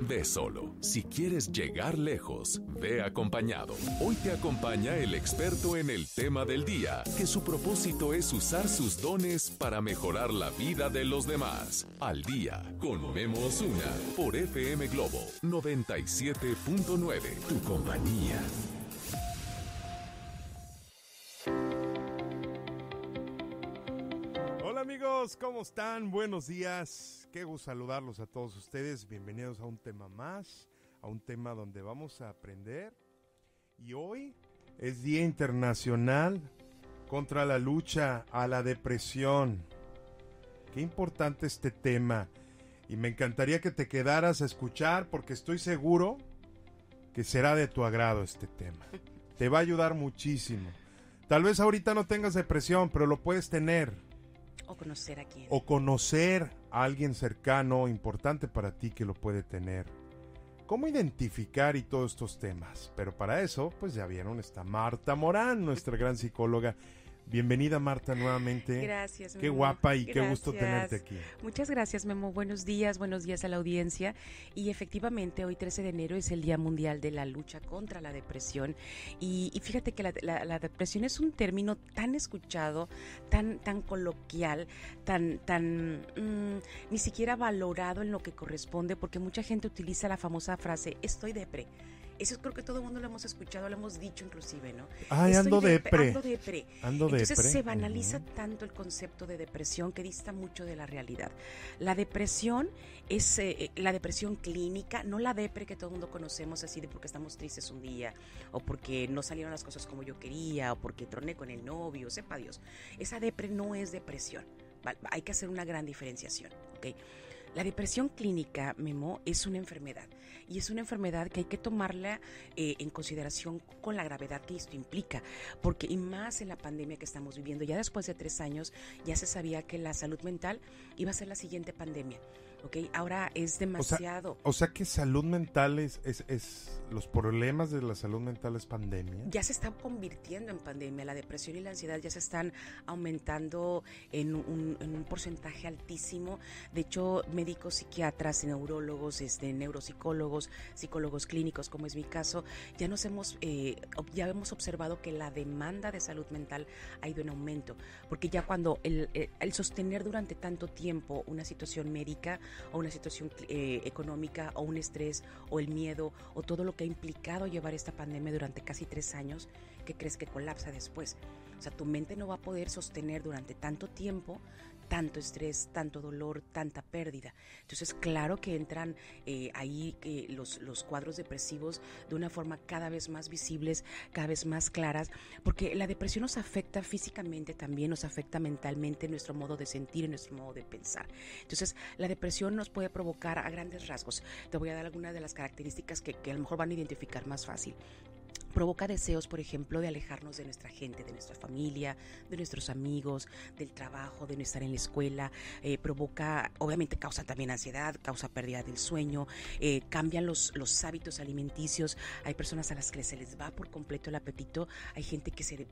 Ve solo. Si quieres llegar lejos, ve acompañado. Hoy te acompaña el experto en el tema del día, que su propósito es usar sus dones para mejorar la vida de los demás. Al día, con Memo Osuna, por FM Globo 97.9, tu compañía. Hola amigos, ¿cómo están? Buenos días. Qué gusto saludarlos a todos ustedes. Bienvenidos a un tema más, a un tema donde vamos a aprender. Y hoy es Día Internacional contra la lucha a la depresión. Qué importante este tema. Y me encantaría que te quedaras a escuchar porque estoy seguro que será de tu agrado este tema. Te va a ayudar muchísimo. Tal vez ahorita no tengas depresión, pero lo puedes tener. O conocer a quién. O conocer a alguien cercano, importante para ti que lo puede tener. ¿Cómo identificar y todos estos temas? Pero para eso, pues ya vieron, está Marta Morán, nuestra gran psicóloga. Bienvenida Marta nuevamente. Gracias. Qué Memo. guapa y qué gusto tenerte aquí. Muchas gracias, Memo. Buenos días, buenos días a la audiencia. Y efectivamente, hoy 13 de enero es el Día Mundial de la Lucha contra la Depresión. Y, y fíjate que la, la- la depresión es un término tan escuchado, tan, tan coloquial, tan, tan mm, ni siquiera valorado en lo que corresponde, porque mucha gente utiliza la famosa frase, estoy depre. Eso creo que todo el mundo lo hemos escuchado, lo hemos dicho inclusive, ¿no? Ay, Estoy ando depre. Ando depre. Ando Entonces depre. se banaliza Ujú. tanto el concepto de depresión que dista mucho de la realidad. La depresión es eh, eh, la depresión clínica, no la depre que todo el mundo conocemos así de porque estamos tristes un día o porque no salieron las cosas como yo quería o porque troné con el novio, sepa Dios. Esa depre no es depresión. Hay que hacer una gran diferenciación, ¿ok? La depresión clínica, Memo, es una enfermedad y es una enfermedad que hay que tomarla eh, en consideración con la gravedad que esto implica, porque y más en la pandemia que estamos viviendo, ya después de tres años ya se sabía que la salud mental iba a ser la siguiente pandemia, ¿ok? Ahora es demasiado. O sea que salud mental es, es, es- los problemas de la salud mental es pandemia. ya se está convirtiendo en pandemia. La depresión y la ansiedad ya se están aumentando en un, en un porcentaje altísimo. De hecho, médicos, psiquiatras, neurólogos, este, neuropsicólogos, psicólogos clínicos, como es mi caso, ya nos hemos, eh, ya hemos observado que la demanda de salud mental ha ido en aumento. Porque ya cuando el, eh, el sostener durante tanto tiempo una situación médica o una situación eh, económica o un estrés o el miedo o todo lo que ha implicado llevar esta pandemia durante casi tres años, ¿qué crees que colapsa después? O sea, tu mente no va a poder sostener durante tanto tiempo tanto estrés, tanto dolor, tanta pérdida. Entonces, claro que entran eh, ahí eh, los, los cuadros depresivos de una forma cada vez más visibles, cada vez más claras, porque la depresión nos afecta físicamente también, nos afecta mentalmente en nuestro modo de sentir, en nuestro modo de pensar. Entonces, la depresión nos puede provocar a grandes rasgos. Te voy a dar algunas de las características que, que a lo mejor van a identificar más fácil provoca deseos, por ejemplo, de alejarnos de nuestra gente, de nuestra familia, de nuestros amigos, del trabajo, de no estar en la escuela, eh, provoca, obviamente causa también ansiedad, causa pérdida del sueño, eh, cambian los, los hábitos alimenticios, hay personas a las que se les va por completo el apetito, hay gente que se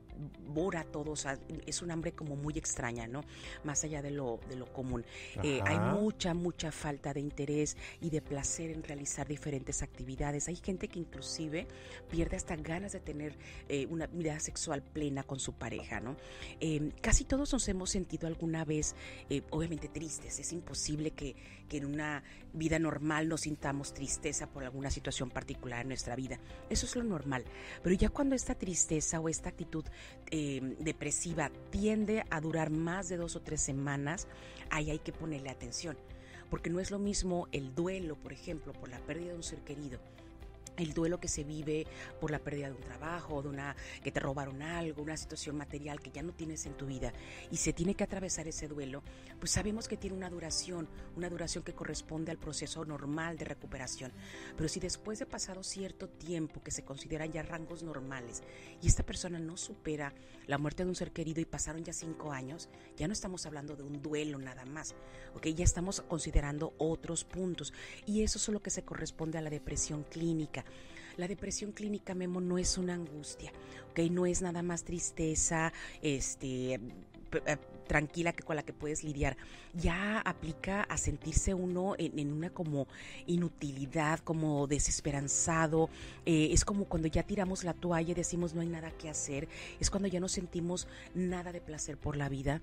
devora todo, o sea, es un hambre como muy extraña, ¿no? Más allá de lo, de lo común. Eh, hay mucha, mucha falta de interés y de placer en realizar diferentes actividades. Hay gente que inclusive pierde hasta ganas de tener eh, una vida sexual plena con su pareja, ¿no? Eh, casi todos nos hemos sentido alguna vez, eh, obviamente tristes. Es imposible que, que en una vida normal nos sintamos tristeza por alguna situación particular en nuestra vida. Eso es lo normal. Pero ya cuando esta tristeza o esta actitud eh, depresiva tiende a durar más de dos o tres semanas, ahí hay que ponerle atención. Porque no es lo mismo el duelo, por ejemplo, por la pérdida de un ser querido, el duelo que se vive por la pérdida de un trabajo, de una que te robaron algo, una situación material que ya no tienes en tu vida y se tiene que atravesar ese duelo, pues sabemos que tiene una duración, una duración que corresponde al proceso normal de recuperación. Pero si después de pasado cierto tiempo que se consideran ya rangos normales y esta persona no supera la muerte de un ser querido y pasaron ya cinco años, ya no estamos hablando de un duelo nada más, ¿ok? Ya estamos considerando otros puntos y eso es lo que se corresponde a la depresión clínica. La depresión clínica, Memo, no es una angustia, ¿ok? No es nada más tristeza, este, eh, tranquila que con la que puedes lidiar. Ya aplica a sentirse uno en, una como inutilidad, como desesperanzado. Eh, es como cuando ya tiramos la toalla y decimos no hay nada que hacer. Es cuando ya no sentimos nada de placer por la vida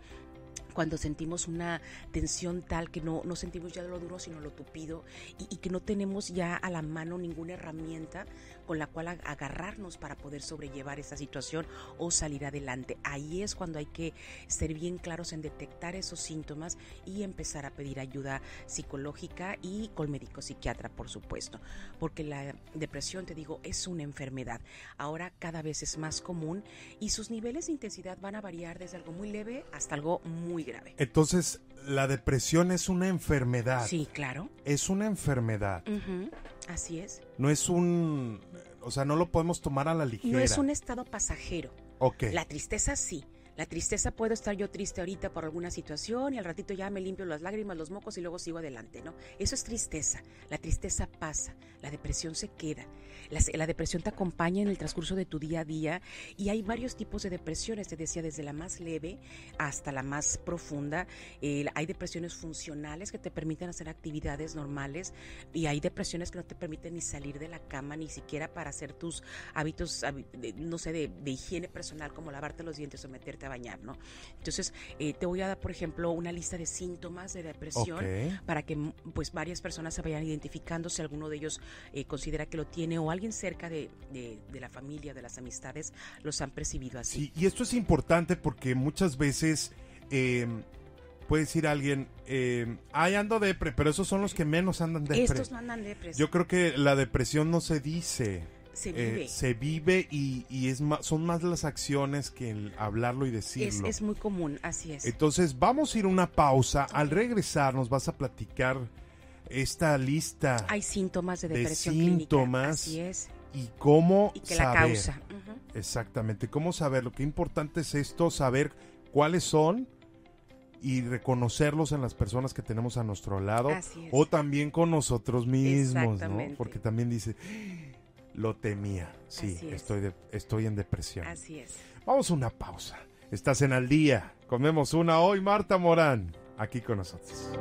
cuando sentimos una tensión tal que no, no sentimos ya lo duro, sino lo tupido, y, que no tenemos ya a la mano ninguna herramienta con la cual agarrarnos para poder sobrellevar esa situación o salir adelante. Ahí es cuando hay que ser bien claros en detectar esos síntomas y empezar a pedir ayuda psicológica y con médico psiquiatra, por supuesto, porque la depresión, te digo, es una enfermedad. Ahora cada vez es más común y sus niveles de intensidad van a variar desde algo muy leve hasta algo muy grave. Entonces, la depresión es una enfermedad. Sí, claro. Es una enfermedad. Así es. No es un... O sea, no lo podemos tomar a la ligera. No es un estado pasajero. Ok. La tristeza sí. La tristeza puedo estar yo triste ahorita por alguna situación y al ratito ya me limpio las lágrimas, los mocos y luego sigo adelante, ¿no? Eso es tristeza. La tristeza pasa, la depresión se queda. La, depresión te acompaña en el transcurso de tu día a día y hay varios tipos de depresiones, te decía, desde la más leve hasta la más profunda. hay depresiones funcionales que te permiten hacer actividades normales y hay depresiones que no te permiten ni salir de la cama, ni siquiera para hacer tus hábitos, no sé, de, higiene personal como lavarte los dientes o meterte a bañar, ¿no? Entonces, eh, te voy a dar, por ejemplo, una lista de síntomas de depresión para que pues varias personas se vayan identificando si alguno de ellos eh, considera que lo tiene o alguien cerca de, la familia, de las amistades, los han percibido así. Sí, y esto es importante porque muchas veces eh, puede decir alguien, eh, ay, ando depre, pero esos son los que menos andan depre. Estos no andan depre. Yo creo que la depresión no se dice. Se eh, vive. se vive y, es son más las acciones que el hablarlo y decirlo. Es, es, muy común, así es. Entonces vamos a ir a una pausa. Al regresar nos vas a platicar esta lista. Hay síntomas de depresión síntomas Así es. Y cómo y que la causa. Exactamente, cómo saber. Lo que importante es esto, saber cuáles son y reconocerlos en las personas que tenemos a nuestro lado o también con nosotros mismos, ¿no? Porque también dice, lo temía. Sí, estoy, estoy en depresión. Así es. Vamos a una pausa. Estás en al día. Comemos una hoy, Marta Morán, aquí con nosotros.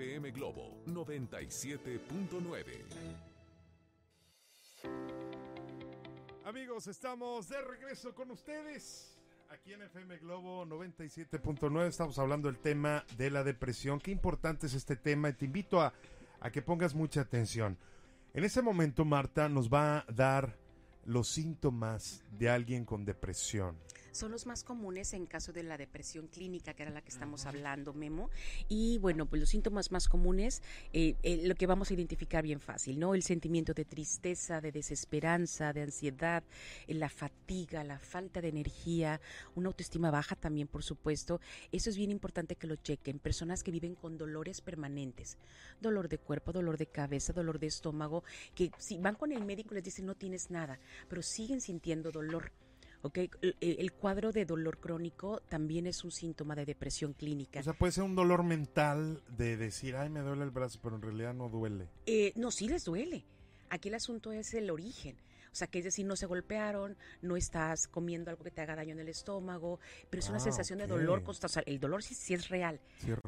FM Globo 97.9. Amigos, estamos de regreso con ustedes. Aquí en FM Globo 97.9 estamos hablando del tema de la depresión. Qué importante es este tema y te invito a, a que pongas mucha atención. En ese momento Marta nos va a dar los síntomas de alguien con depresión son los más comunes en caso de la depresión clínica, que era la que estamos hablando, Memo. Y bueno, pues los síntomas más comunes, eh, eh, lo que vamos a identificar bien fácil, ¿no? El sentimiento de tristeza, de desesperanza, de ansiedad, eh, la fatiga, la falta de energía, una autoestima baja también, por supuesto. Eso es bien importante que lo chequen. Personas que viven con dolores permanentes, dolor de cuerpo, dolor de cabeza, dolor de estómago, que si van con el médico les dicen no tienes nada, pero siguen sintiendo dolor. Okay. El, cuadro de dolor crónico también es un síntoma de depresión clínica. O sea, puede ser un dolor mental de decir, ay, me duele el brazo, pero en realidad no duele. Eh, no, sí les duele. Aquí el asunto es el origen. O sea, que es decir, no se golpearon, no estás comiendo algo que te haga daño en el estómago, pero es una ah, sensación de dolor constante. el dolor sí, sí, es real,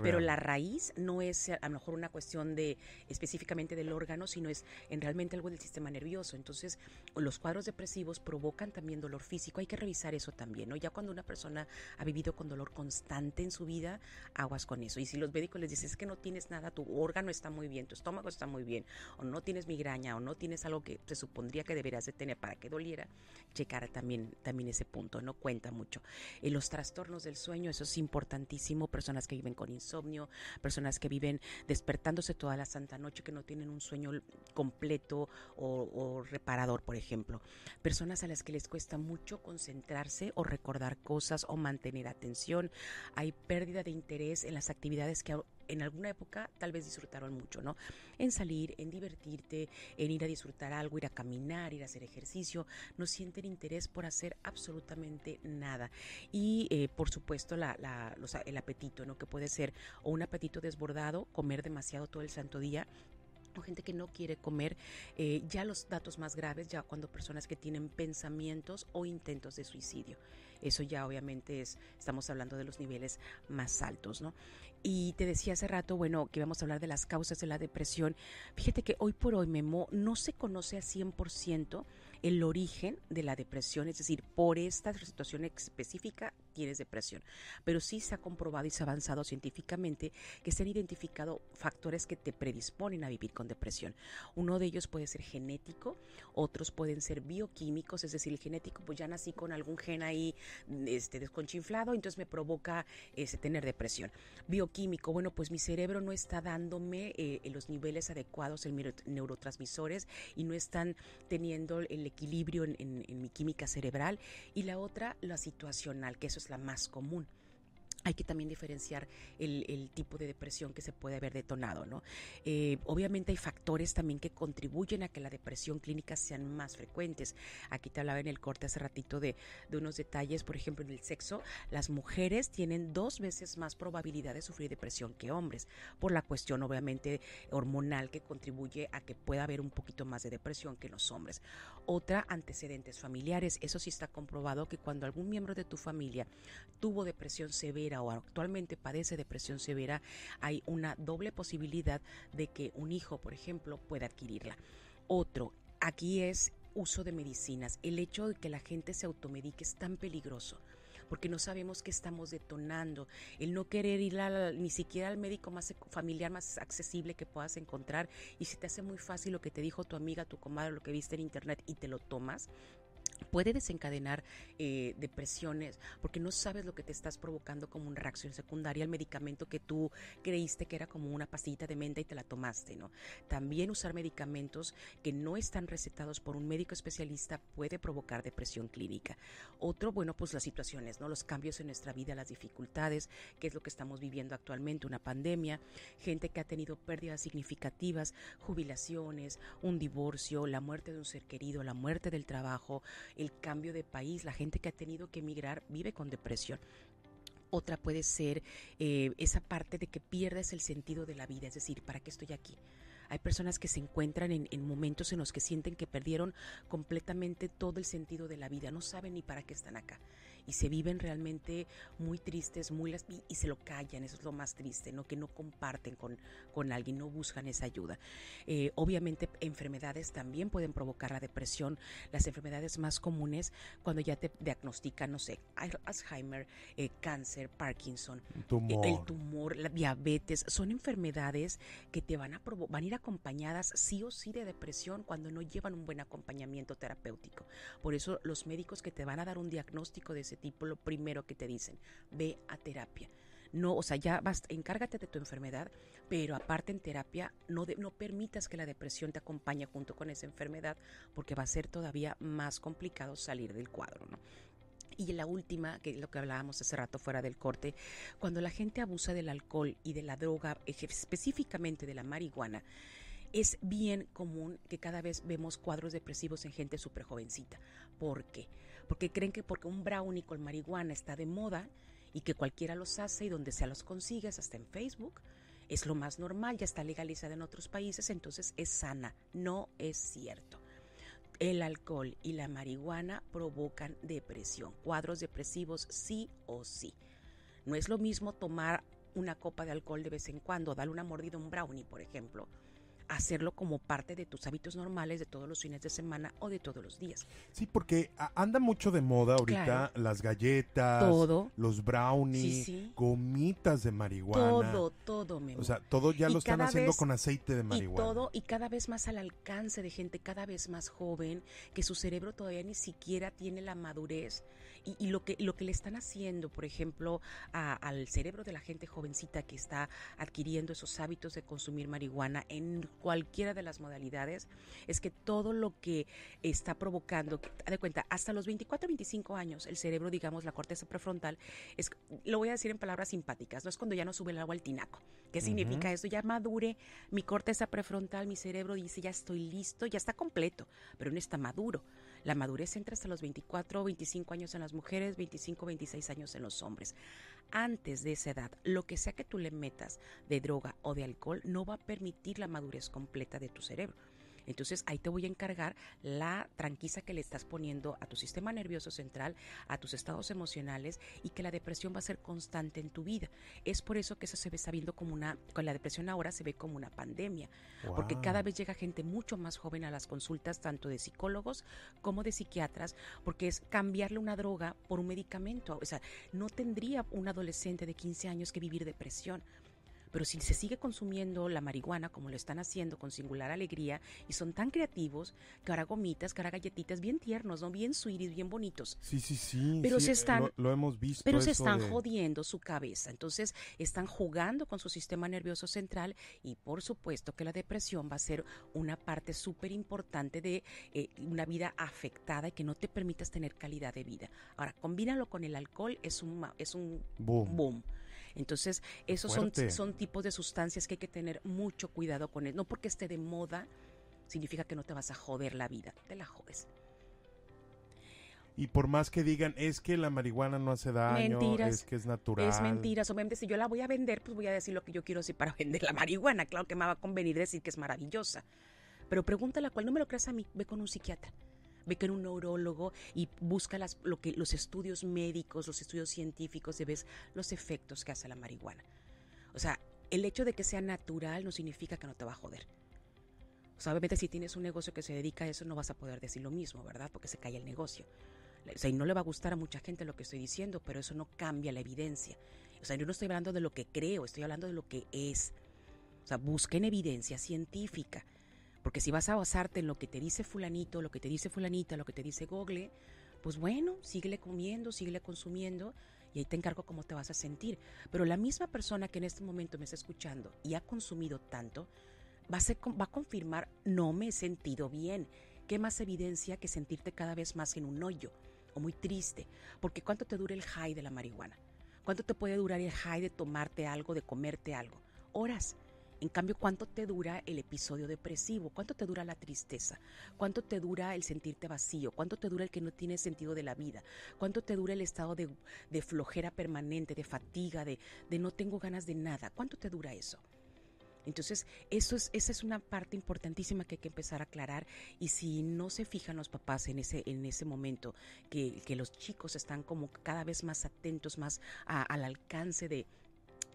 pero la raíz no es a lo mejor una cuestión de específicamente del órgano, sino es en realmente algo del sistema nervioso. Entonces, los cuadros depresivos provocan también dolor físico. Hay que revisar eso también, ¿no? Ya cuando una persona ha vivido con dolor constante en su vida, aguas con eso. Y si los médicos les dicen es que no tienes nada, tu órgano está muy bien, tu estómago está muy bien, o no tienes migraña, o no tienes algo que se supondría que deberías de tener para que doliera, checar también, también ese punto, no cuenta mucho. Eh, los trastornos del sueño, eso es importantísimo, personas que viven con insomnio, personas que viven despertándose toda la santa noche, que no tienen un sueño completo o, o reparador, por ejemplo. Personas a las que les cuesta mucho concentrarse o recordar cosas o mantener atención. Hay pérdida de interés en las actividades que en alguna época tal vez disfrutaron mucho, ¿no? En salir, en divertirte, en ir a disfrutar algo, ir a caminar, ir a hacer ejercicio, no sienten interés por hacer absolutamente nada. Y eh, por supuesto la, el apetito, ¿no? Que puede ser o un apetito desbordado, comer demasiado todo el santo día, o gente que no quiere comer, eh, ya los datos más graves, ya cuando personas que tienen pensamientos o intentos de suicidio. Eso ya obviamente es, estamos hablando de los niveles más altos, ¿no? Y te decía hace rato, bueno, que íbamos a hablar de las causas de la depresión. Fíjate que hoy por hoy, Memo, no se conoce a 100% el origen de la depresión, es decir, por esta situación específica tienes depresión. Pero sí se ha comprobado y se ha avanzado científicamente que se han identificado factores que te predisponen a vivir con depresión. Uno de ellos puede ser genético, otros pueden ser bioquímicos, es decir, el genético, pues ya nací con algún gen ahí este, desconchinflado, entonces me provoca este, tener depresión. Bioquímico, bueno, pues mi cerebro no está dándome eh, los niveles adecuados en neurotransmisores y no están teniendo el equilibrio en, mi química cerebral y la otra, la situacional, que eso es la más común hay que también diferenciar el, tipo de depresión que se puede haber detonado, ¿no? Eh, obviamente hay factores también que contribuyen a que la depresión clínica sean más frecuentes. Aquí te hablaba en el corte hace ratito de, unos detalles, por ejemplo, en el sexo, las mujeres tienen dos veces más probabilidad de sufrir depresión que hombres, por la cuestión obviamente hormonal que contribuye a que pueda haber un poquito más de depresión que los hombres. Otra, antecedentes familiares. Eso sí está comprobado que cuando algún miembro de tu familia tuvo depresión severa, o actualmente padece depresión severa, hay una doble posibilidad de que un hijo, por ejemplo, pueda adquirirla. Otro, aquí es uso de medicinas. El hecho de que la gente se automedique es tan peligroso porque no sabemos qué estamos detonando. El no querer ir ni siquiera al médico más familiar más accesible que puedas encontrar y si te hace muy fácil lo que te dijo tu amiga, tu comadre, lo que viste en internet y te lo tomas, puede desencadenar eh, depresiones porque no sabes lo que te estás provocando como una reacción secundaria al medicamento que tú creíste que era como una pastillita de menta y te la tomaste, ¿no? También usar medicamentos que no están recetados por un médico especialista puede provocar depresión clínica. Otro, bueno, pues las situaciones, ¿no? Los cambios en nuestra vida, las dificultades, que es lo que estamos viviendo actualmente, una pandemia, gente que ha tenido pérdidas significativas, jubilaciones, un divorcio, la muerte de un ser querido, la muerte del trabajo, el cambio de país, la gente que ha tenido que emigrar vive con depresión. Otra puede ser eh, esa parte de que pierdes el sentido de la vida, es decir, ¿para qué estoy aquí? Hay personas que se encuentran en, en, momentos en los que sienten que perdieron completamente todo el sentido de la vida, no saben ni para qué están acá y se viven realmente muy tristes, muy y, se lo callan, eso es lo más triste, ¿no? Que no comparten con, con alguien, no buscan esa ayuda. Eh, obviamente enfermedades también pueden provocar la depresión, las enfermedades más comunes cuando ya te diagnostican, no sé, Alzheimer, eh, cáncer, Parkinson, el tumor, la diabetes, son enfermedades que te van a van a ir acompañadas sí o sí de depresión cuando no llevan un buen acompañamiento terapéutico. Por eso los médicos que te van a dar un diagnóstico de tipo, lo primero que te dicen, ve a terapia. No, o sea, ya encárgate de tu enfermedad, pero aparte en terapia no, no permitas que la depresión te acompañe junto con esa enfermedad, porque va a ser todavía más complicado salir del cuadro, ¿no? Y la última, que es lo que hablábamos hace rato fuera del corte, cuando la gente abusa del alcohol y de la droga, específicamente de la marihuana, es bien común que cada vez vemos cuadros depresivos en gente súper jovencita. ¿Por qué? Porque creen que porque un brownie con marihuana está de moda y que cualquiera los hace y donde sea los consigues, hasta en Facebook, es lo más normal, ya está legalizada en otros países, entonces es sana. No es cierto. El alcohol y la marihuana provocan depresión, cuadros depresivos sí o sí. No es lo mismo tomar una copa de alcohol de vez en cuando, darle una mordida a un brownie, por ejemplo, hacerlo como parte de tus hábitos normales de todos los fines de semana o de todos los días. Sí, porque anda mucho de moda ahorita las galletas, los brownies, gomitas de marihuana. Todo, todo, Memo. O sea, todo ya lo están haciendo con aceite de marihuana. Y todo, y cada vez más al alcance de gente cada vez más joven, que su cerebro todavía ni siquiera tiene la madurez y, lo, que, lo que le están haciendo, por ejemplo, al cerebro de la gente jovencita que está adquiriendo esos hábitos de consumir marihuana en cualquiera de las modalidades, es que todo lo que está provocando, de cuenta, hasta los 24, 25 años, el cerebro, digamos, la corteza prefrontal, es, lo voy a decir en palabras simpáticas, no es cuando ya no sube el agua al tinaco. ¿Qué significa eso? Ya madure mi corteza prefrontal, mi cerebro dice, ya estoy listo, ya está completo, pero no está maduro La madurez entra hasta los 24 o 25 años en las mujeres, 25 26 años en los hombres. Antes de esa edad, lo que sea que tú le metas de droga o de alcohol no va a permitir la madurez completa de tu cerebro. Entonces ahí te voy a encargar la tranquisa que le estás poniendo a tu sistema nervioso central, a tus estados emocionales y que la depresión va a ser constante en tu vida. Es por eso que eso se ve sabiendo como una, con la depresión ahora se ve como una pandemia, porque cada vez llega gente mucho más joven a las consultas, tanto de psicólogos como de psiquiatras, porque es cambiarle una droga por un medicamento. O sea, no tendría un adolescente de 15 años que vivir depresión pero si se sigue consumiendo la marihuana como lo están haciendo con singular alegría y son tan creativos que ahora gomitas, que ahora galletitas bien tiernos, ¿no? Bien sweeties, bien bonitos. Sí, sí, sí. Pero se están... Lo, hemos visto. Pero se están jodiendo su cabeza. Entonces están jugando con su sistema nervioso central y por supuesto que la depresión va a ser una parte súper importante de eh, una vida afectada y que no te permitas tener calidad de vida. Ahora, combínalo con el alcohol, es un, es un boom. Entonces, esos son, son tipos de sustancias que hay que tener mucho cuidado con él. No porque esté de moda, significa que no te vas a joder la vida, te la jodes. Y por más que digan, es que la marihuana no hace daño, es que es natural. Es mentira. Obviamente, si yo la voy a vender, pues voy a decir lo que yo quiero decir para vender la marihuana. Claro que me va a convenir decir que es maravillosa. Pero pregúntale a cuál, no me lo creas a mí, ve con un psiquiatra ve que un neurólogo y busca las, lo que, los estudios médicos, los estudios científicos y ves los efectos que hace la marihuana. O sea, el hecho de que sea natural no significa que no te va a joder. O sea, obviamente si tienes un negocio que se dedica a eso no vas a poder decir lo mismo, ¿verdad? Porque se cae el negocio. O sea, y no le va a gustar a mucha gente lo que estoy diciendo, pero eso no cambia la evidencia. O sea, yo no estoy hablando de lo que creo, estoy hablando de lo que es. O sea, busquen evidencia científica. Porque si vas a basarte en lo que te dice fulanito, lo que te dice fulanita, lo que te dice Google, pues bueno, síguele comiendo, síguele consumiendo y ahí te encargo cómo te vas a sentir. Pero la misma persona que en este momento me está escuchando y ha consumido tanto, va a, va a confirmar, no me he sentido bien. ¿Qué más evidencia que sentirte cada vez más en un hoyo o muy triste? Porque ¿cuánto te dura el high de la marihuana? ¿Cuánto te puede durar el high de tomarte algo, de comerte algo? Horas. En cambio, ¿cuánto te dura el episodio depresivo? ¿Cuánto te dura la tristeza? ¿Cuánto te dura el sentirte vacío? ¿Cuánto te dura el que no tiene sentido de la vida? ¿Cuánto te dura el estado de, flojera permanente, de fatiga, de, no tengo ganas de nada? ¿Cuánto te dura eso? Entonces, eso es, esa es una parte importantísima que hay que empezar a aclarar y si no se fijan los papás en ese, en ese momento, que, los chicos están como cada vez más atentos, más al alcance de,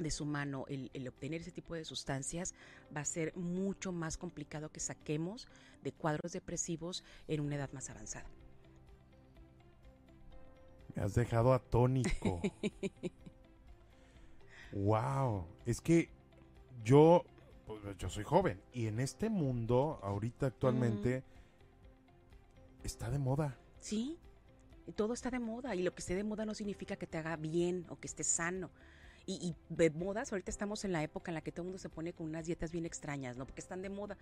de su mano el, obtener ese tipo de sustancias, va a ser mucho más complicado que saquemos de cuadros depresivos en una edad más avanzada. Me has dejado atónico. wow, es que yo, pues, yo soy joven y en este mundo, ahorita actualmente, está de moda. Sí, todo está de moda y lo que esté de moda no significa que te haga bien o que esté sano y, de modas, ahorita estamos en la época en la que todo el mundo se pone con unas dietas bien extrañas, ¿no? Porque están de moda.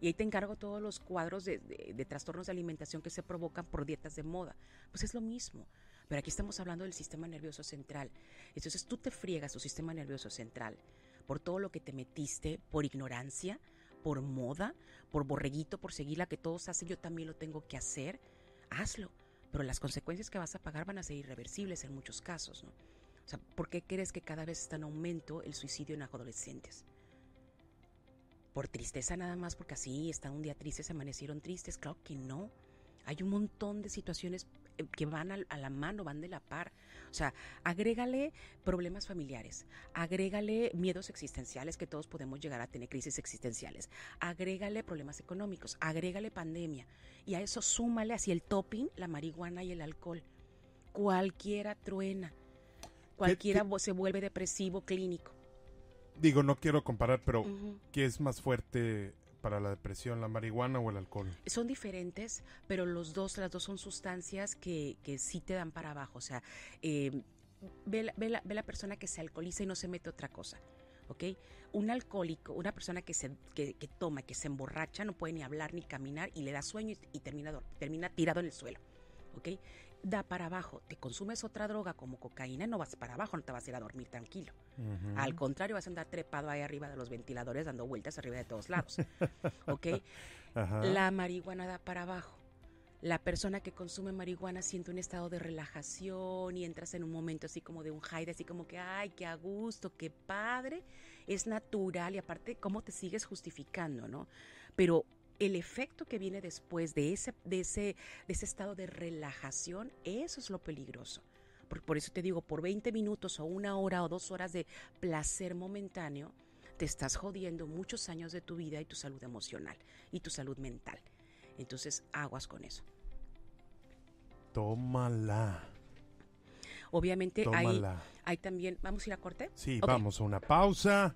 Y ahí te encargo todos los cuadros de, de, trastornos de alimentación que se provocan por dietas de moda. Pues es lo mismo. Pero aquí estamos hablando del sistema nervioso central. Entonces tú te friegas tu sistema nervioso central por todo lo que te metiste, por ignorancia, por moda, por borreguito, por seguir la que todos hacen, yo también lo tengo que hacer. Hazlo. Pero las consecuencias que vas a pagar van a ser irreversibles en muchos casos, ¿no? O sea, ¿por qué crees que cada vez está en aumento el suicidio en adolescentes? ¿Por tristeza nada más? Porque así están un día tristes, se amanecieron tristes. Claro que no. Hay un montón de situaciones eh, que van a, la mano, van de la par. O sea, agrégale problemas familiares, agrégale miedos existenciales que todos podemos llegar a tener crisis existenciales, agrégale problemas económicos, agrégale pandemia y a eso súmale así el topping, la marihuana y el alcohol. Cualquiera truena cualquiera se vuelve depresivo clínico. Digo, no quiero comparar, pero ¿qué es más fuerte para la depresión, la marihuana o el alcohol? Son diferentes, pero los dos, las dos son sustancias que, que sí te dan para abajo. O sea, eh, ve, la, ve, la, ve, la, persona que se alcoholiza y no se mete otra cosa. ¿Ok? Un alcohólico, una persona que, se, que, que toma, que se emborracha, no puede ni hablar ni caminar y le da sueño y, termina, termina tirado en el suelo. ¿Ok? Da para abajo. Te consumes otra droga como cocaína, no vas para abajo, no te vas a ir a dormir tranquilo. Al contrario, vas a andar trepado ahí arriba de los ventiladores dando vueltas arriba de todos lados. ¿Ok? La marihuana da para abajo. La persona que consume marihuana siente un estado de relajación y entras en un momento así como de un high, así como que, ay, qué a gusto, qué padre, es natural y aparte, ¿cómo te sigues justificando, no? Pero el efecto que viene después de ese, de ese, de ese estado de relajación, eso es lo peligroso. Por, por eso te digo, por 20 minutos o una hora o dos horas de placer momentáneo, te estás jodiendo muchos años de tu vida y tu salud emocional y tu salud mental. Entonces, aguas con eso. Tómala. Obviamente hay, hay también, ¿vamos a ir a corte? Sí, vamos a una pausa.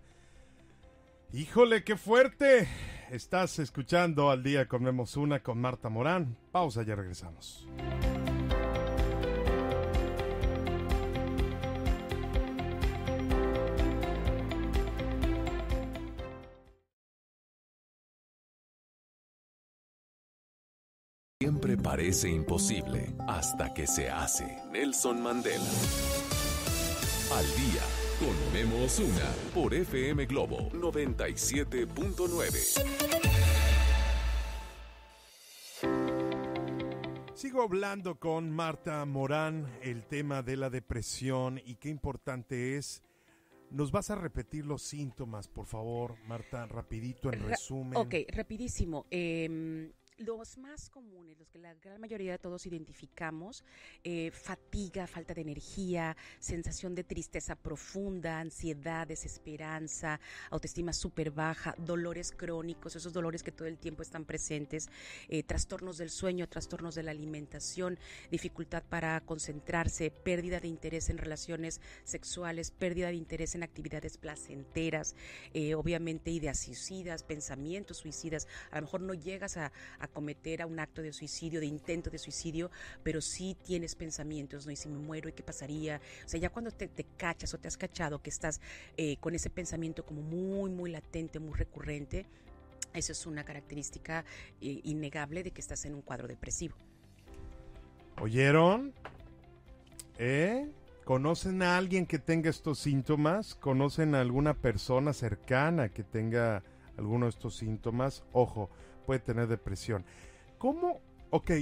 Híjole, qué fuerte. Estás escuchando al día comemos una con Marta Morán. Pausa, ya regresamos. Siempre parece imposible hasta que se hace. Nelson Mandela. Al día con Memo Osuna por FM Globo 97.9. Sigo hablando con Marta Morán el tema de la depresión y qué importante es. ¿Nos vas a repetir los síntomas, por favor, Marta, rapidito en Ra- resumen? Ok, rapidísimo. Em, los más comunes, los que la gran mayoría de todos identificamos, eh, fatiga, falta de energía, sensación de tristeza profunda, ansiedad, desesperanza, autoestima súper baja, dolores crónicos, esos dolores que todo el tiempo están presentes, eh, trastornos del sueño, trastornos de la alimentación, dificultad para concentrarse, pérdida de interés en relaciones sexuales, pérdida de interés en actividades placenteras, eh, obviamente ideas suicidas, pensamientos suicidas. A lo mejor no llegas a, a cometer a un acto de suicidio, de intento de suicidio, pero sí tienes pensamientos, ¿no? Y si me muero, ¿y qué pasaría? O sea, ya cuando te, te cachas o te has cachado que estás eh, con ese pensamiento como muy, muy latente, muy recurrente, eso es una característica eh, innegable de que estás en un cuadro depresivo. ¿Oyeron? ¿Eh? ¿Conocen a alguien que tenga estos síntomas? ¿Conocen a alguna persona cercana que tenga alguno de estos síntomas? Ojo, puede tener depresión. ¿Cómo? Ok,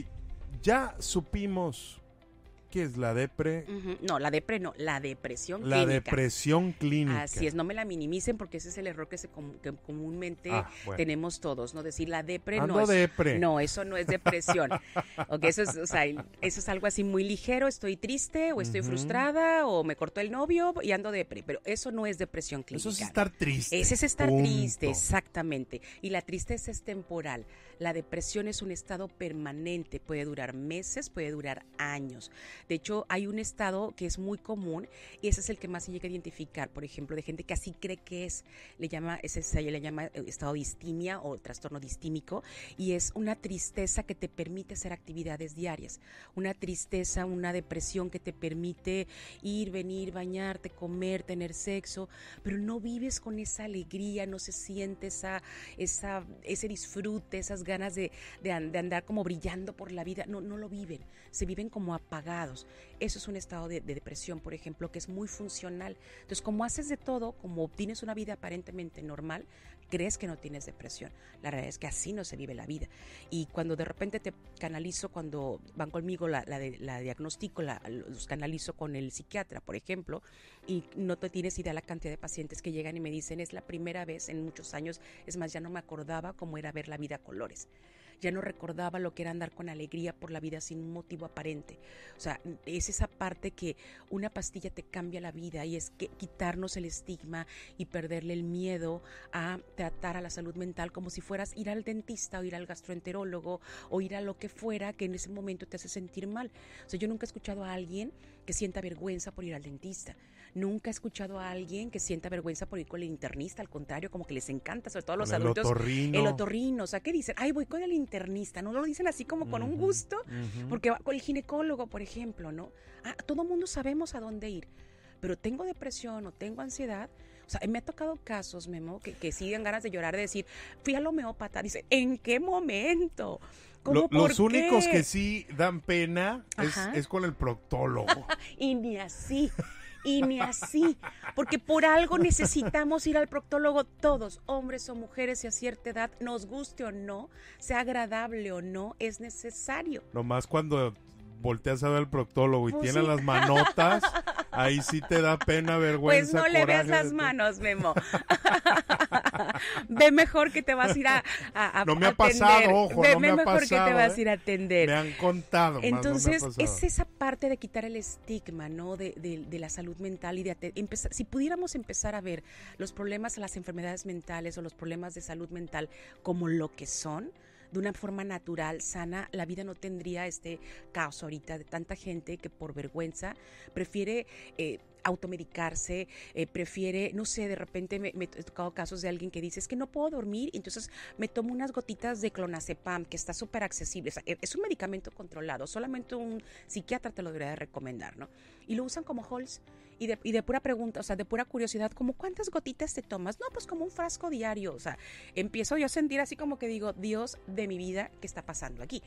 ya supimos qué es la depre, No, la depre no, la depresión la clínica. depresión clínica. Así es, no me la minimicen porque ese es el error que, se com- que comúnmente Ah, bueno. tenemos todos, ¿no? Decir la depre Ando no es... depre. No, eso no es depresión. Eso es, o sea, eso es algo así muy ligero, estoy triste o estoy frustrada o me cortó el novio y ando depre, pero eso no es depresión clínica. Eso es estar triste. Ese es estar Punto. triste, exactamente. Y la tristeza es temporal. La depresión es un estado permanente, puede durar meses, puede durar años. De hecho, hay un estado que es muy común y ese es el que más se llega a identificar, por ejemplo, de gente que así cree que es, le llama, ese se le llama eh, estado distimia o trastorno distímico y es una tristeza que te permite hacer actividades diarias, una tristeza, una depresión que te permite ir, venir, bañarte, comer, tener sexo, pero no vives con esa alegría, no se siente esa, esa, ese disfrute, esas ganas de, de de andar como brillando por la vida, no, no lo viven, se viven como apagados. Eso es un estado de, de depresión, por ejemplo, que es muy funcional. Entonces, como haces de todo, como tienes una vida aparentemente normal, crees que no tienes depresión. La realidad es que así no se vive la vida. Y cuando de repente te canalizo, cuando van conmigo la, la, diagnostico, la- los canalizo con el psiquiatra, por ejemplo, y no te tienes idea la cantidad de pacientes que llegan y me dicen, es la primera vez en muchos años, es más, ya no me acordaba cómo era ver la vida a colores. Ya no recordaba lo que era andar con alegría por la vida sin un motivo aparente. O sea, es esa parte que una pastilla te cambia la vida y es que quitarnos el estigma y perderle el miedo a tratar a la salud mental como si fueras ir al dentista o ir al gastroenterólogo o ir a lo que fuera que en ese momento te hace sentir mal. O sea, yo nunca he escuchado a alguien que sienta vergüenza por ir al dentista. Nunca he escuchado a alguien que sienta vergüenza por ir con el internista, al contrario, como que les encanta, sobre todo a los Con el adultos. otorrino. El otorrino, o sea, ¿qué dicen? Ay, voy con el internista, ¿no? Lo dicen así como con un gusto, porque va con el ginecólogo, por ejemplo, ¿no? Ah, todo mundo sabemos a dónde ir, pero tengo depresión o tengo ansiedad. O sea, me ha tocado casos, Memo, que, que sí dan ganas de llorar, de decir, fui al homeópata. Dice, ¿en qué momento? ¿Cómo, Lo- los únicos que sí dan pena es, es con el proctólogo. Y ni así. Y ni así, porque por algo necesitamos ir al proctólogo todos, hombres o mujeres y a cierta edad, nos guste o no, sea agradable o no, es necesario. Nomás cuando volteas a ver al proctólogo y pues tiene las manotas, ahí sí te da pena, vergüenza. Pues no le veas las manos, Memo. Ve mejor que te vas a ir a, a No me ha pasado, ojo, Ve no me mejor que te vas a ir a ¿eh? atender. Me han contado. Entonces, es esa parte de quitar el estigma, ¿no? De, de, la salud mental y de empezar, si pudiéramos empezar a ver los problemas, las enfermedades mentales o los problemas de salud mental como lo que son, de una forma natural, sana, la vida no tendría este caos ahorita de tanta gente que por vergüenza prefiere eh, automedicarse, eh, prefiere, no sé, de repente me, he tocado casos de alguien que dice, es que no puedo dormir, entonces me tomo unas gotitas de clonazepam, que está súper accesible, e, es un medicamento controlado, solamente un psiquiatra te lo debería recomendar, ¿no? Y lo usan como Halls y de, y de pura pregunta, o sea, de pura curiosidad, como ¿cuántas gotitas te tomas? No, pues como un frasco diario, o sea, empiezo yo a sentir así como que digo, Dios de mi vida, ¿qué está pasando aquí?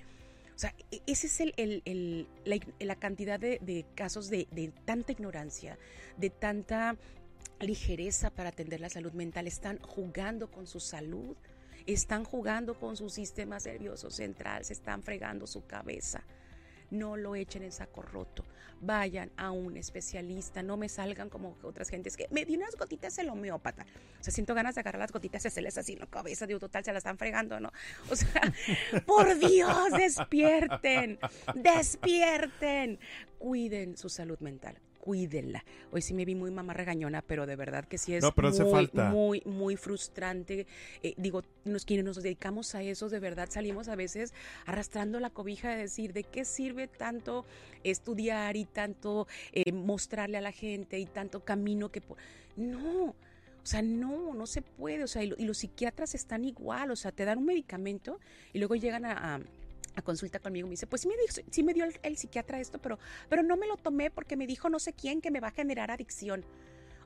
O sea, e, ese es el, la, cantidad de, casos de, de, tanta ignorancia, de tanta ligereza para atender la salud mental. Están jugando con su salud, están jugando con su sistema nervioso central, se están fregando su cabeza no lo echen en saco roto. Vayan a un especialista, no me salgan como otras gentes que me di unas gotitas el homeópata. O sea, siento ganas de agarrar las gotitas y hacerles así en la cabeza, digo, total, se la están fregando, ¿no? O sea, por Dios, despierten, despierten, cuiden su salud mental cuídenla. Hoy sí me vi muy mamá regañona, pero de verdad que sí es muy, muy, muy frustrante. Eh, digo, los quienes nos dedicamos a eso, de verdad salimos a veces arrastrando la cobija de decir, ¿de qué sirve tanto estudiar y tanto eh, mostrarle a la gente y tanto camino que... No, o sea, no, no se puede. O sea, y, los psiquiatras están igual. O sea, te dan un medicamento y luego llegan a a consulta conmigo, me dice, pues sí me, sí me dio el, psiquiatra esto, pero, pero no me lo tomé porque me dijo no sé quién que me va a generar adicción.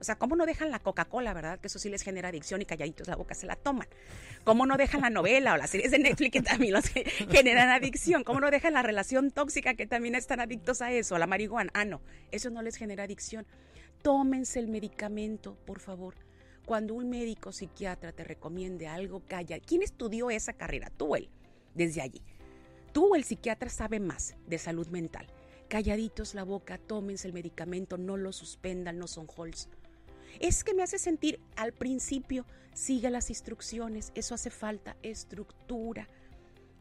O sea, ¿cómo no dejan la Coca-Cola, verdad? Que eso sí les genera adicción y calladitos la boca se la toman. ¿Cómo no dejan la novela o las series de Netflix que también los generan adicción? ¿Cómo no dejan la relación tóxica que también están adictos a eso, a la marihuana? Ah, no, eso no les genera adicción. Tómense el medicamento, por favor. Cuando un médico psiquiatra te recomiende algo, calla. ¿Quién estudió esa carrera? Tú, él, desde allí. Tú, el psiquiatra, sabe más de salud mental. Calladitos la boca, tómense el medicamento, no lo suspendan, no son halls. Es que me hace sentir al principio, siga las instrucciones, eso hace falta, estructura.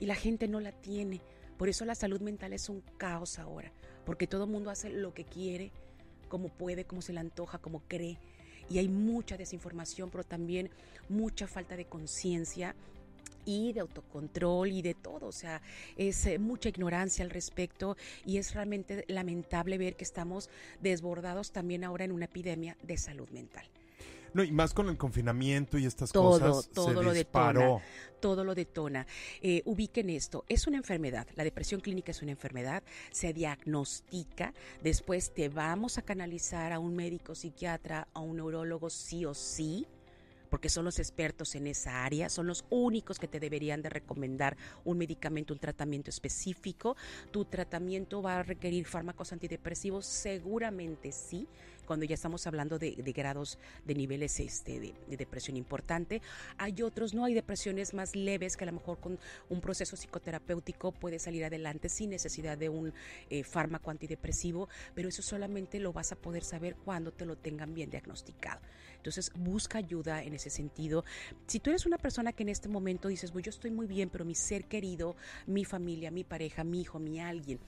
Y la gente no la tiene. Por eso la salud mental es un caos ahora, porque todo el mundo hace lo que quiere, como puede, como se le antoja, como cree. Y hay mucha desinformación, pero también mucha falta de conciencia y de autocontrol y de todo. O sea, es eh, mucha ignorancia al respecto y es realmente lamentable ver que estamos desbordados también ahora en una epidemia de salud mental. No, y más con el confinamiento y estas todo, cosas. Todo lo detona. Todo lo detona. Eh, ubiquen esto. Es una enfermedad. La depresión clínica es una enfermedad. Se diagnostica. Después te vamos a canalizar a un médico psiquiatra, a un neurólogo, sí o sí porque son los expertos en esa área, son los únicos que te deberían de recomendar un medicamento, un tratamiento específico. Tu tratamiento va a requerir fármacos antidepresivos, seguramente sí, cuando ya estamos hablando de, grados de niveles este, de, depresión importante. Hay otros, no hay depresiones más leves que a lo mejor con un proceso psicoterapéutico puede salir adelante sin necesidad de un eh, fármaco antidepresivo, pero eso solamente lo vas a poder saber cuando te lo tengan bien diagnosticado. Entonces, busca ayuda en ese sentido. Si tú eres una persona que en este momento dices, pues yo estoy muy bien, pero mi ser querido, mi familia, mi pareja, mi hijo, mi alguien,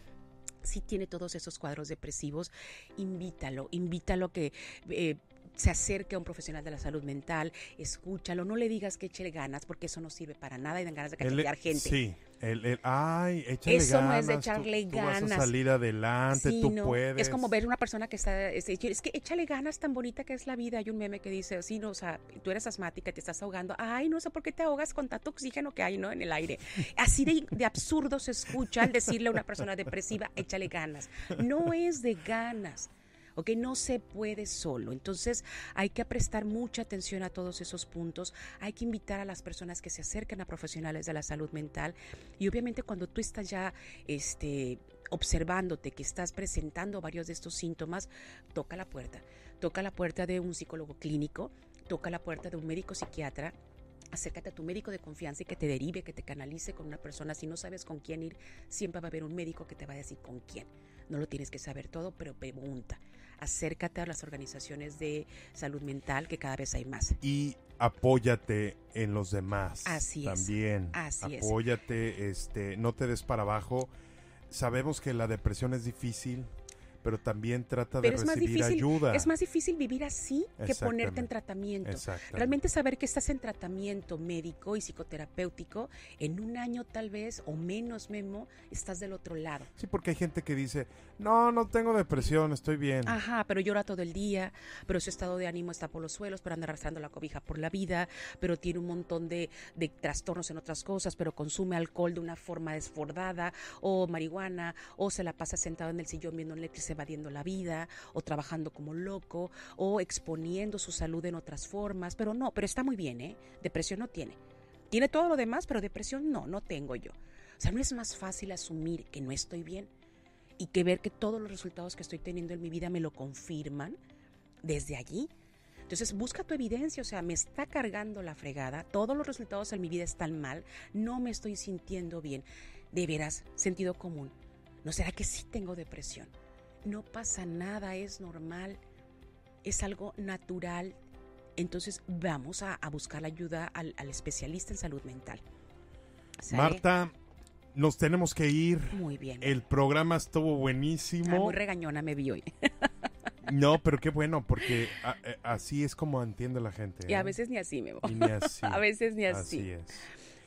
si tiene todos esos cuadros depresivos, invítalo, invítalo que eh, se acerque a un profesional de la salud mental, escúchalo, no le digas que eche ganas porque eso no sirve para nada y dan ganas de cachetear gente. Sí, el, ay, échale eso ganas. no es de echarle ganas. Tú vas a salir adelante, tú puedes. Es como ver una persona que está, es, es, que échale ganas tan bonita que es la vida. Hay un meme que dice, sí, no, o sea, tú eres asmática, y te estás ahogando. Ay, no sé por qué te ahogas con tanto oxígeno que hay, ¿no? En el aire. Así de, de absurdo se escucha al decirle a una persona depresiva, échale ganas. No es de ganas. ¿Ok? No se puede solo. Entonces hay que prestar mucha atención a todos esos puntos. Hay que invitar a las personas que se acerquen a profesionales de la salud mental. Y obviamente cuando tú estás ya, este, observándote que estás presentando varios de estos síntomas, toca la puerta. Toca la puerta de un psicólogo clínico, toca la puerta de un médico psiquiatra, acércate a tu médico de confianza y que te derive, que te canalice con una persona. Si no sabes con quién ir, siempre va a haber un médico que te va a decir con quién. No lo tienes que saber todo, pero pregunta. Acércate a las organizaciones de salud mental, que cada vez hay más. Y apóyate en los demás. Así es. También. Así es. apóyate, este, no te des para abajo. Sabemos que la depresión es difícil, pero también trata de Pero recibir difícil, ayuda. es más difícil vivir así que ponerte en tratamiento. Realmente saber que estás en tratamiento médico y psicoterapéutico, en un año tal vez o menos, Memo, estás del otro lado. Sí, porque hay gente que dice, no, no tengo depresión, estoy bien. Ajá, pero llora todo el día, pero su estado de ánimo está por los suelos, pero anda arrastrando la cobija por la vida, pero tiene un montón de, de trastornos en otras cosas, pero consume alcohol de una forma desbordada, o marihuana, o se la pasa sentado en el sillón viendo Netflix evadiendo la vida, o trabajando como loco, o exponiendo su salud en otras formas, pero no, pero está muy bien, ¿eh? Depresión no tiene. Tiene todo lo demás, pero depresión no, no tengo yo. O sea, ¿no es más fácil asumir que no estoy bien? y que ver que todos los resultados que estoy teniendo en mi vida me lo confirman desde allí. Entonces busca tu evidencia, o sea, me está cargando la fregada, todos los resultados en mi vida están mal, no me estoy sintiendo bien. De veras, sentido común. ¿No será que sí tengo depresión? No pasa nada, es normal, es algo natural. Entonces vamos a, a buscar la ayuda al, al especialista en salud mental. ¿Sale? Marta, nos tenemos que ir. Muy bien. El programa estuvo Ah, buenísimo. muy regañona me vi hoy. No, pero qué bueno, porque a- eh, así es como entiende la gente. Y a ¿eh? veces ni así, Memo. Y ni así. A veces ni Así así. es.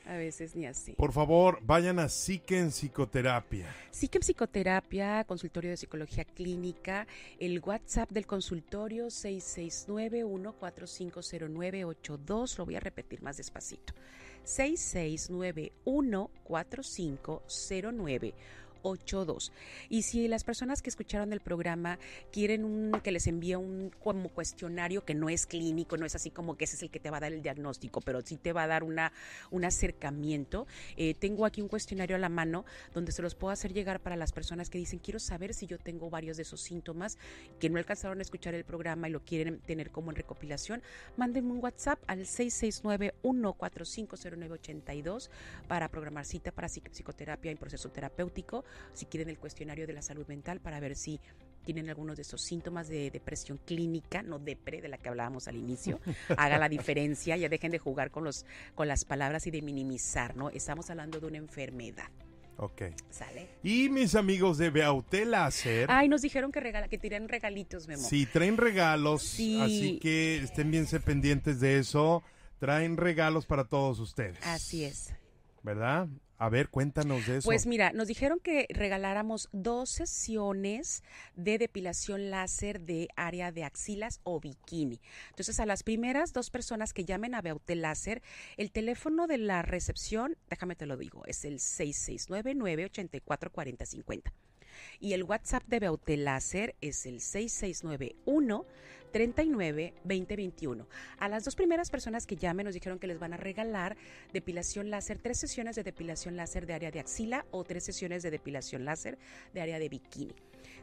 A veces ni así. Por favor, vayan a Psique en Psicoterapia. Sí que en psicoterapia, consultorio de psicología clínica, el WhatsApp del consultorio 669-1450982, lo voy a repetir más despacito. 6691-450982. Y si las personas que escucharon el programa quieren que les envíe un como cuestionario que no es clínico, no es así como que ese es el que te va a dar el diagnóstico, pero sí te va a dar una, un acercamiento, eh, tengo aquí un cuestionario a la mano donde se los puedo hacer llegar para las personas que dicen quiero saber si yo tengo varios de esos síntomas que no alcanzaron a escuchar el programa y lo quieren tener como en recopilación, mándenme un WhatsApp al 669-1450982 para programar cita para psic- psicoterapia en proceso terapéutico, si quieren el cuestionario de la salud mental para ver si tienen algunos de esos síntomas de depresión clínica, no depre de la que hablábamos al inicio, haga la diferencia, ya dejen de jugar con los con las palabras y de minimizar, ¿no? Estamos hablando de una enfermedad. Ok. ¿Sale? Y mis amigos de Beauté Láser. Ay, nos dijeron que regala, que tiran regalitos, Memo. Sí, traen regalos, Sí. así que estén bien pendientes de eso. Traen regalos para todos ustedes. Así es. ¿Verdad? A ver, cuéntanos de eso. Pues mira, nos dijeron que regaláramos dos sesiones de depilación láser de área de axilas o bikini. Entonces, a las primeras dos personas que llamen a Beauté Láser, el teléfono de la recepción, déjame te lo digo, es el 6699-844050. Y el WhatsApp de Beauté Láser es el 6691 39 2021. A las dos primeras personas que llamen nos dijeron que les van a regalar depilación láser, tres sesiones de depilación láser de área de axila o tres sesiones de depilación láser de área de bikini.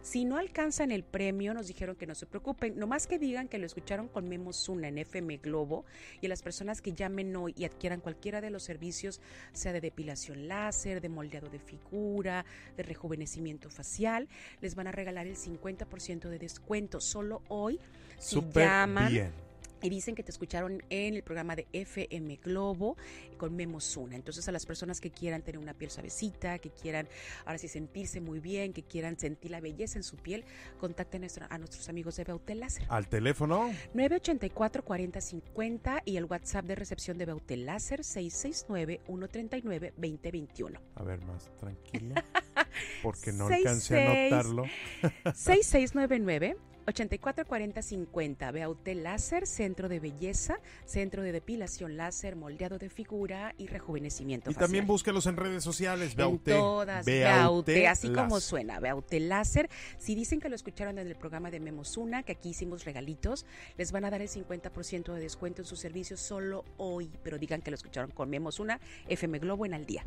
Si no alcanzan el premio, nos dijeron que no se preocupen, nomás que digan que lo escucharon con Memo Zuna en FM Globo y a las personas que llamen hoy y adquieran cualquiera de los servicios, sea de depilación láser, de moldeado de figura, de rejuvenecimiento facial, les van a regalar el 50% de descuento solo hoy si Súper llaman bien. Y dicen que te escucharon en el programa de FM Globo con Memo Zuna. Entonces a las personas que quieran tener una piel suavecita, que quieran ahora sí sentirse muy bien, que quieran sentir la belleza en su piel, contacten a, nuestro- a nuestros amigos de Beutel Láser. Al teléfono 984 4050 y el WhatsApp de recepción de Beutel Láser 669 139 2021. A ver, más tranquila. Porque no alcancé a 66. notarlo. 6699 844050 Beautel Láser, centro de belleza, centro de depilación láser, moldeado de figura y rejuvenecimiento Y facial. también búsquelos en redes sociales. en Beauté. todas, Beauté Beauté, así como suena, Beauté Láser. Si dicen que lo escucharon en el programa de Memosuna, que aquí hicimos regalitos, les van a dar el 50% de descuento en sus servicios solo hoy, pero digan que lo escucharon con Memosuna, FM Globo en al día.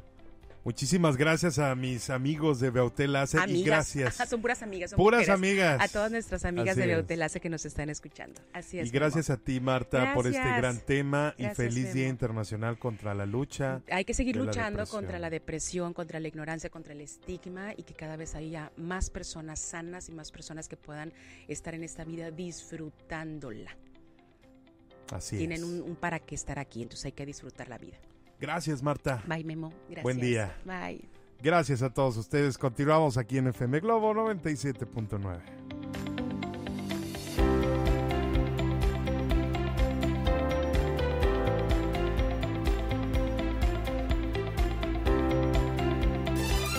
Muchísimas gracias a mis amigos de Beutelace y gracias. Son puras amigas. Son puras amigas. A todas nuestras amigas de Beutelace que nos están escuchando. Así es. Y gracias a ti, Marta, por este gran tema y feliz Día Internacional contra la lucha. Hay que seguir luchando contra la depresión, contra la ignorancia, contra el estigma y que cada vez haya más personas sanas y más personas que puedan estar en esta vida disfrutándola. Así Tienen un, un para qué estar aquí, entonces hay que disfrutar la vida. Gracias, Marta. Bye, Memo. Gracias. Buen día. Bye. Gracias a todos ustedes. Continuamos aquí en FM Globo 97.9.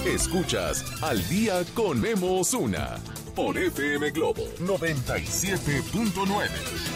Escuchas Al día con Memo Osuna por FM Globo 97.9.